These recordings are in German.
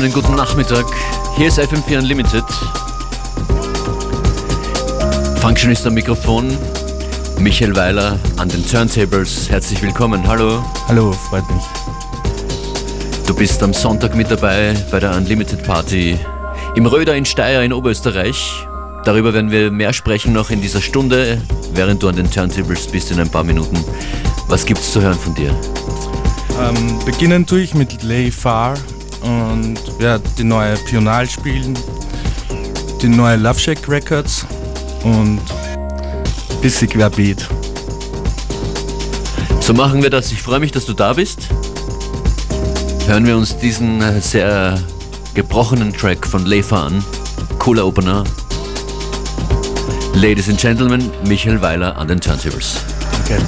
wunderschönen guten Nachmittag. Hier ist FM4 Unlimited. Functionist am Mikrofon, Michael Weiler an den Turntables. Herzlich willkommen. Hallo. Hallo, freut mich. Du bist am Sonntag mit dabei bei der Unlimited Party im Röder in Steyr in Oberösterreich. Darüber werden wir mehr sprechen noch in dieser Stunde, während du an den Turntables bist in ein paar Minuten. Was gibt's zu hören von dir? Ähm, beginnen tue ich mit Lay Far und werde die neue Pional spielen, die neue Love Shack Records und bisschen querbeet. So machen wir das. Ich freue mich, dass du da bist. Hören wir uns diesen äh, sehr gebrochenen Track von Lefa an. Cooler Opener. Ladies and Gentlemen, Michael Weiler an den Turntables. Okay.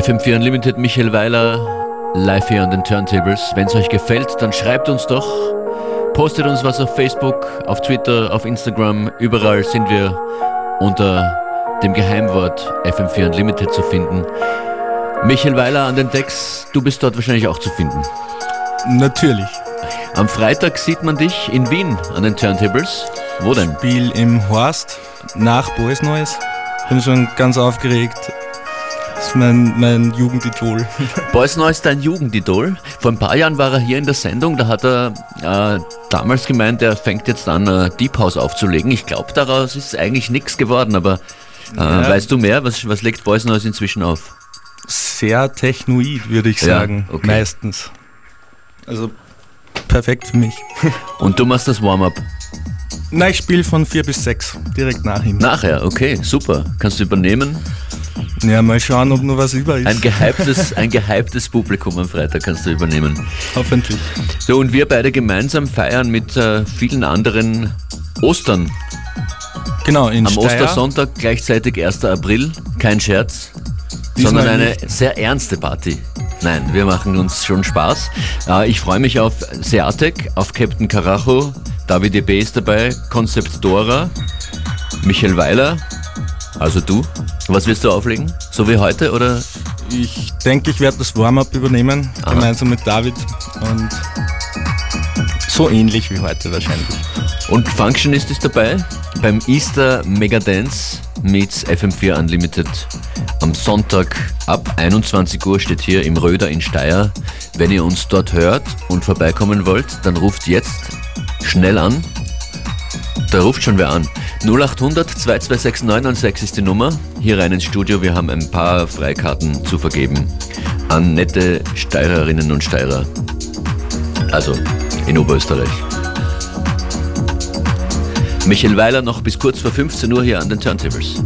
FM4 Unlimited Michael Weiler live hier an den Turntables. Wenn es euch gefällt, dann schreibt uns doch. Postet uns was auf Facebook, auf Twitter, auf Instagram. Überall sind wir unter dem Geheimwort FM4 Unlimited zu finden. Michael Weiler an den Decks, du bist dort wahrscheinlich auch zu finden. Natürlich. Am Freitag sieht man dich in Wien an den Turntables. Wo denn? Spiel im Horst nach Boys Neues. Bin schon ganz aufgeregt. Ist mein, mein Jugendidol. Boys Noise ist dein Jugendidol. Vor ein paar Jahren war er hier in der Sendung, da hat er äh, damals gemeint, er fängt jetzt an, äh, Deep House aufzulegen. Ich glaube, daraus ist eigentlich nichts geworden, aber äh, ja. weißt du mehr? Was, was legt Boys Noise inzwischen auf? Sehr technoid, würde ich sagen. Ja, okay. Meistens. Also perfekt für mich. Und du machst das Warm-up? Nein, ich spiele von 4 bis 6, direkt nach ihm. Nachher, okay, super. Kannst du übernehmen? Ja, mal schauen, ob noch was über ist. Ein gehyptes, ein gehyptes Publikum am Freitag kannst du übernehmen. Hoffentlich. So, und wir beide gemeinsam feiern mit äh, vielen anderen Ostern. Genau, in Am Steyr. Ostersonntag gleichzeitig 1. April, kein Scherz, Diesmal sondern eine nicht. sehr ernste Party. Nein, wir machen uns schon Spaß. Äh, ich freue mich auf Seatek, auf Captain Carajo, David E.B. ist dabei, Concept Dora, Michael Weiler, also du. Was wirst du auflegen? So wie heute oder? Ich denke, ich werde das Warm-up übernehmen, Aha. gemeinsam mit David. Und so ähnlich wie heute wahrscheinlich. Und Functionist ist dabei beim Easter Mega Dance meets FM4 Unlimited. Am Sonntag ab 21 Uhr steht hier im Röder in Steyr. Wenn ihr uns dort hört und vorbeikommen wollt, dann ruft jetzt schnell an. Da ruft schon wer an. 0800 226 996 ist die Nummer. Hier rein ins Studio. Wir haben ein paar Freikarten zu vergeben an nette Steirerinnen und Steirer. Also in Oberösterreich. Michael Weiler noch bis kurz vor 15 Uhr hier an den Turntables.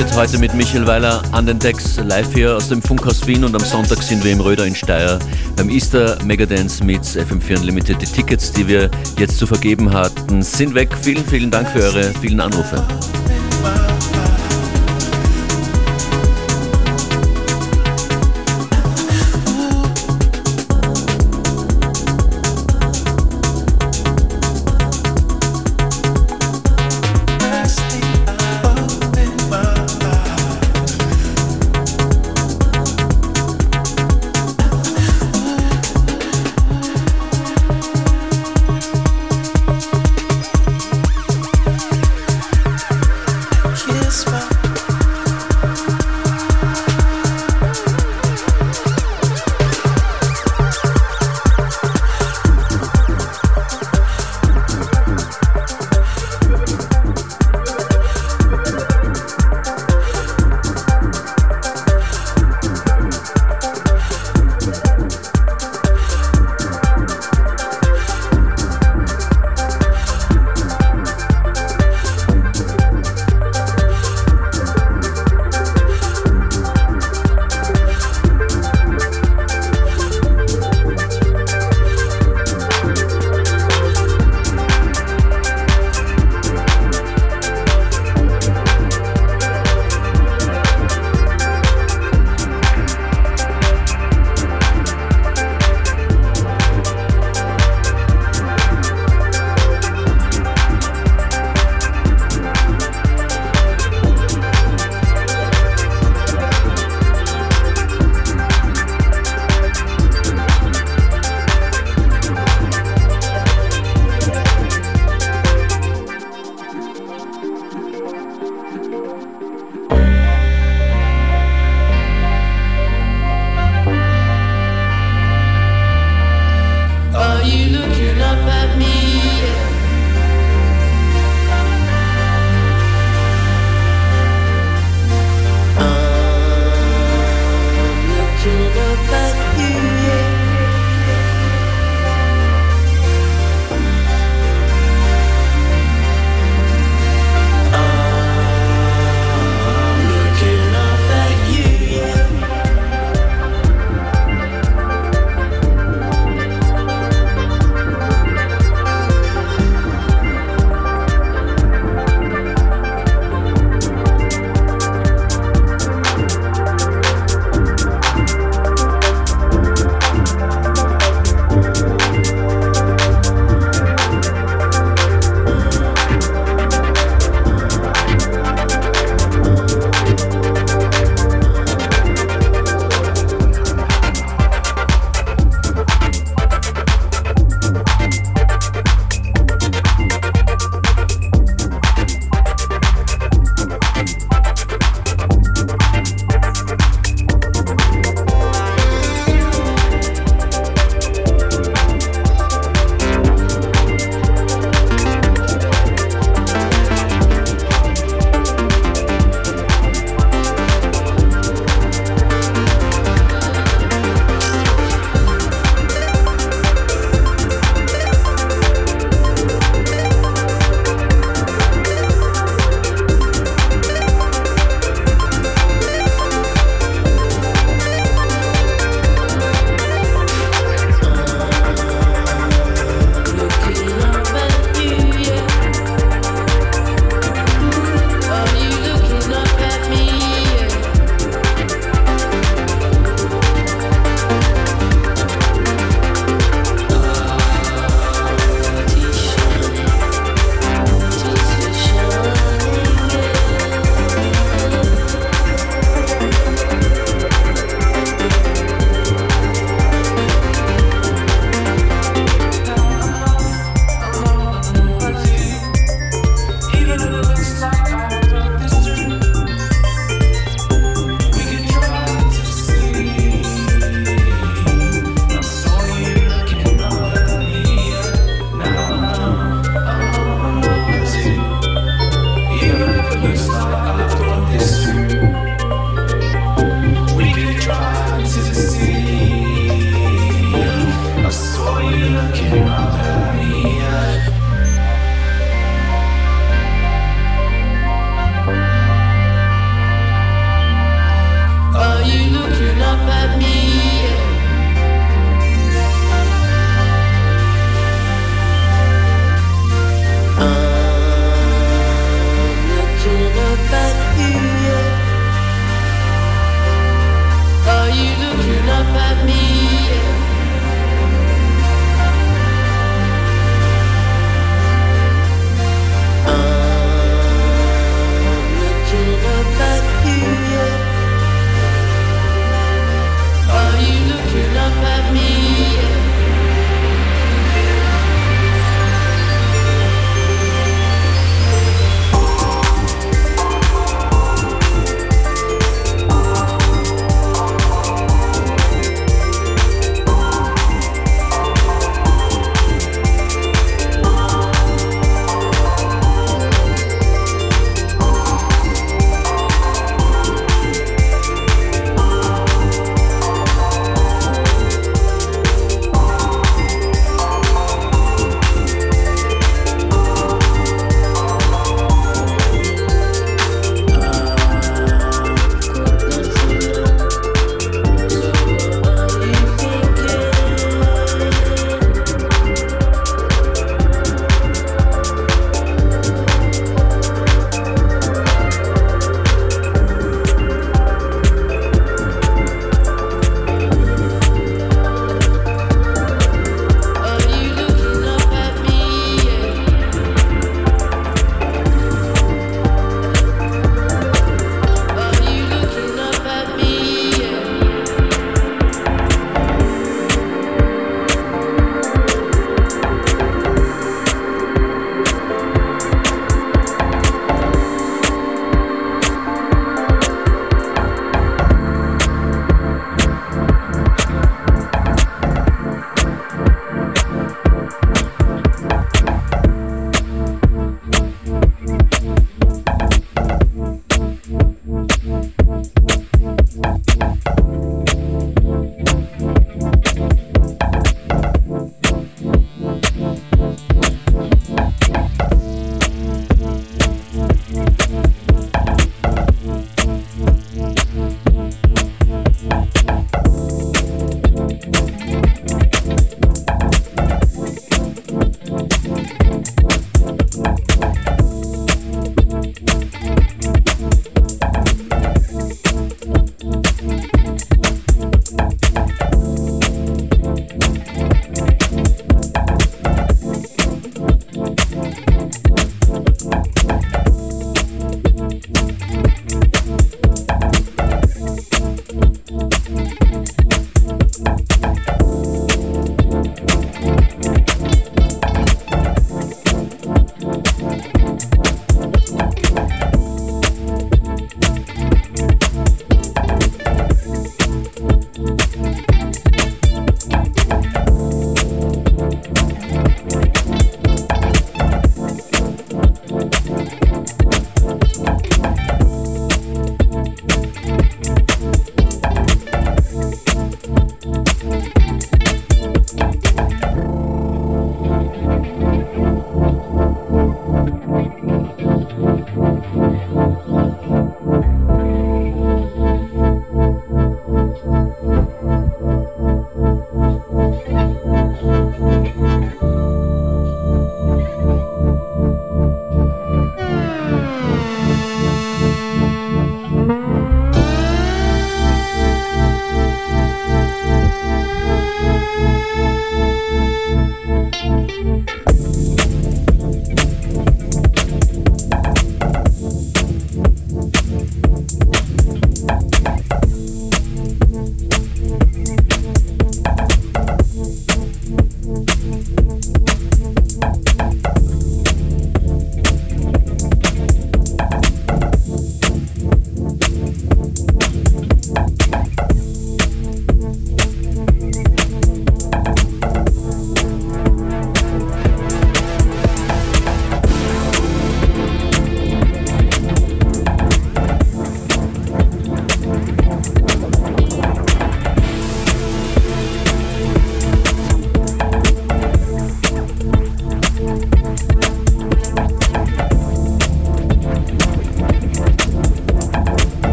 Unlimited heute mit Michael Weiler an den Decks live hier aus dem Funkhaus Wien und am Sonntag sind wir im Röder in Steyr beim Easter Megadance mit FM4 Unlimited. Die Tickets, die wir jetzt zu vergeben hatten, sind weg. Vielen, vielen Dank für eure vielen Anrufe.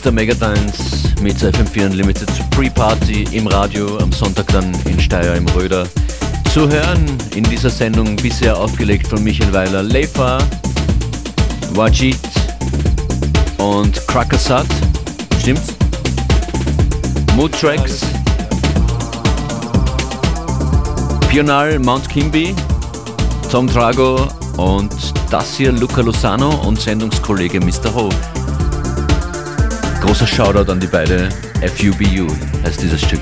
Easter Megadance mit FM4 Unlimited Pre-Party im Radio, am Sonntag dann in Steyr im Röder. Zu hören in dieser Sendung bisher aufgelegt von Michael Weiler, Leifa, Wajid und Krakasat. Stimmt's? Mood Tracks, Pional Mount Kimby, Tom Drago und das hier Luca Lozano und Sendungskollege Mr. Ho. Großer Shoutout an die beiden. FUBU heißt dieses Stück.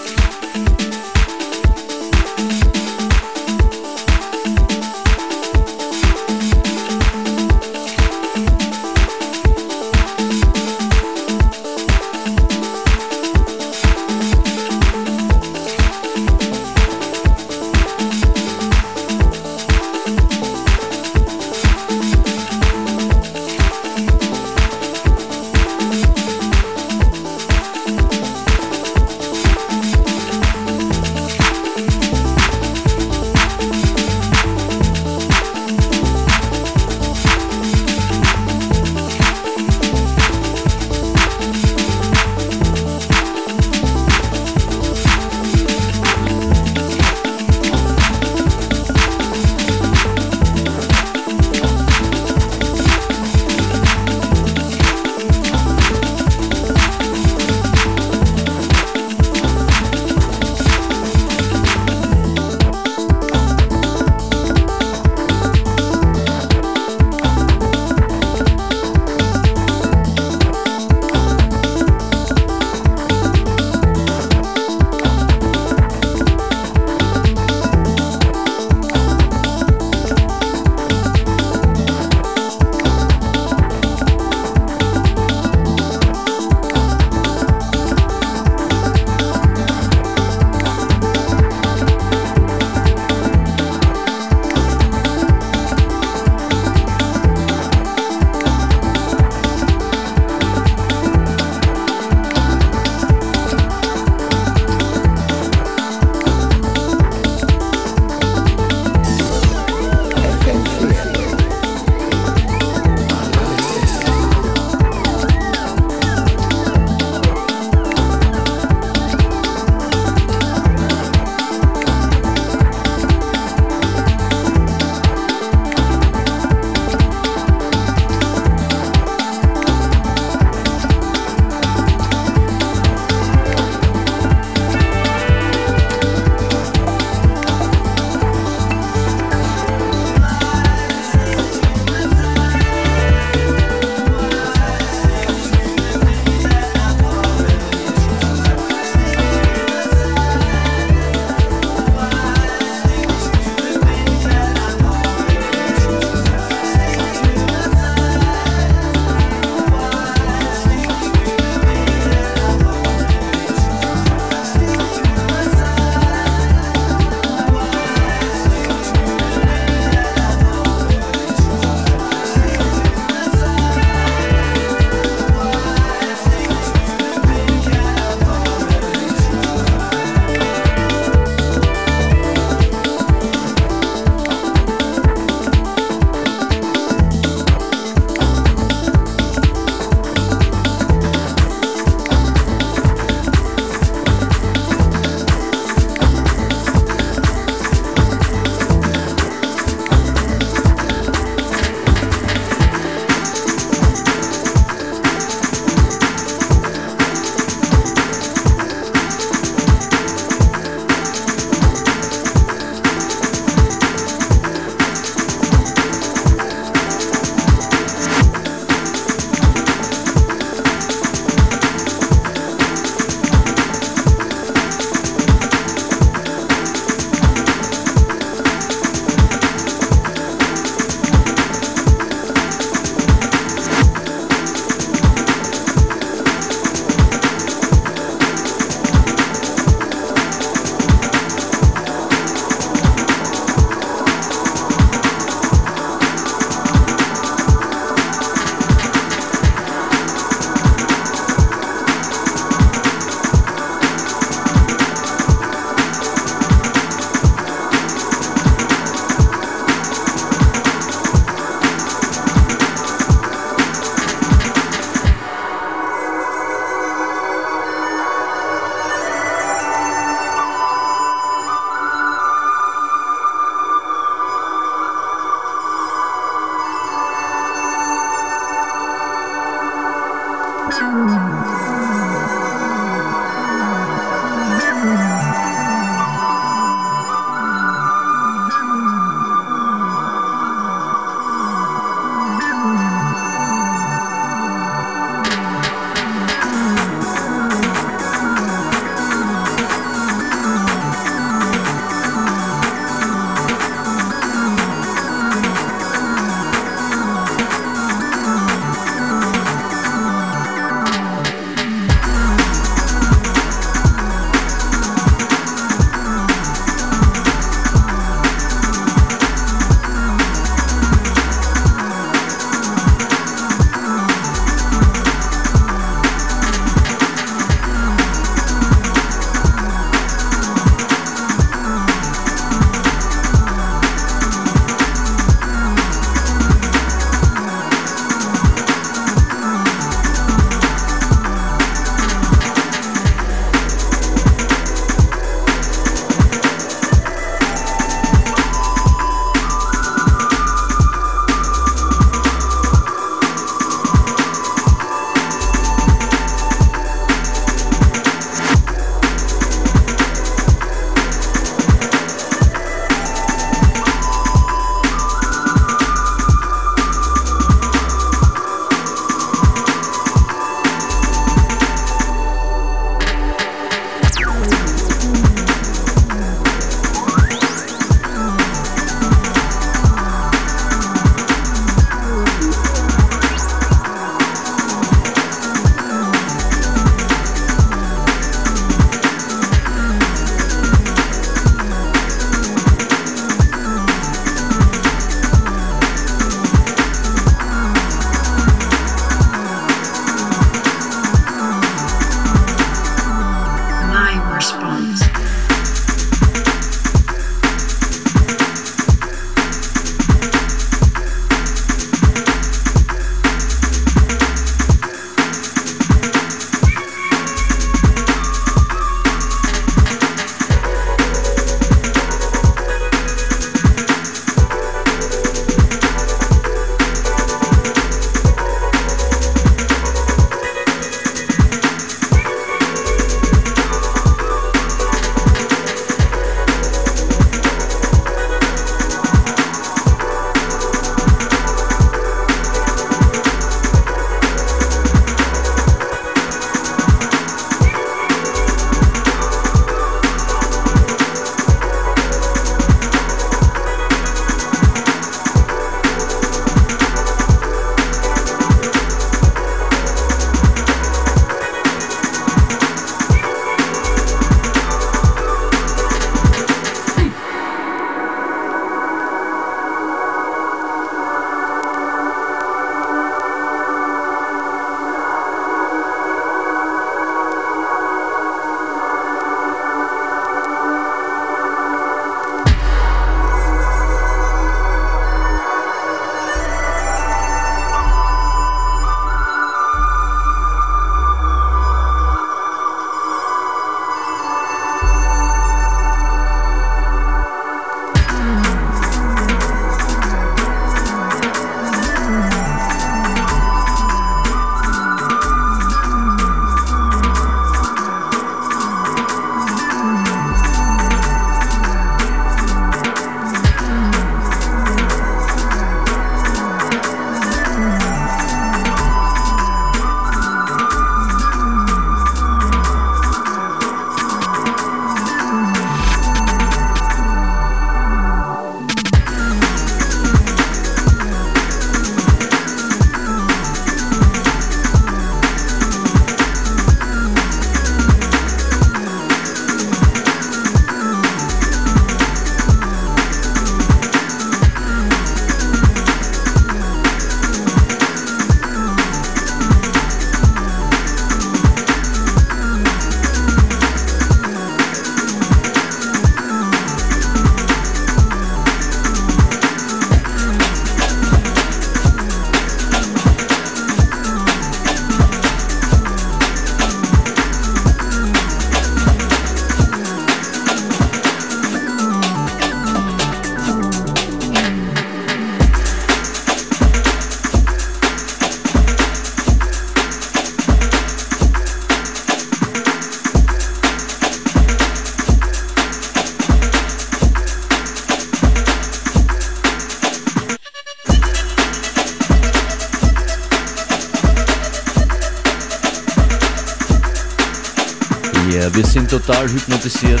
Total hypnotisiert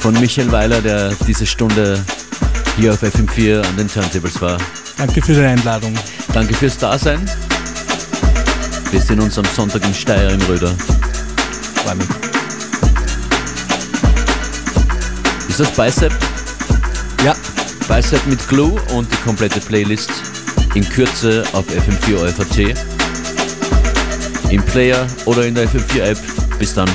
von Michael Weiler, der diese Stunde hier auf FM4 an den Turntables war. Danke für die Einladung. Danke fürs Dasein. Wir sehen uns am Sonntag in Steyr im Röder. Freue mich. Ist das Bicep? Ja. Bicep mit Glue und die komplette Playlist in Kürze auf FM4 OFAT, im Player oder in der FM4 App. Bis dann.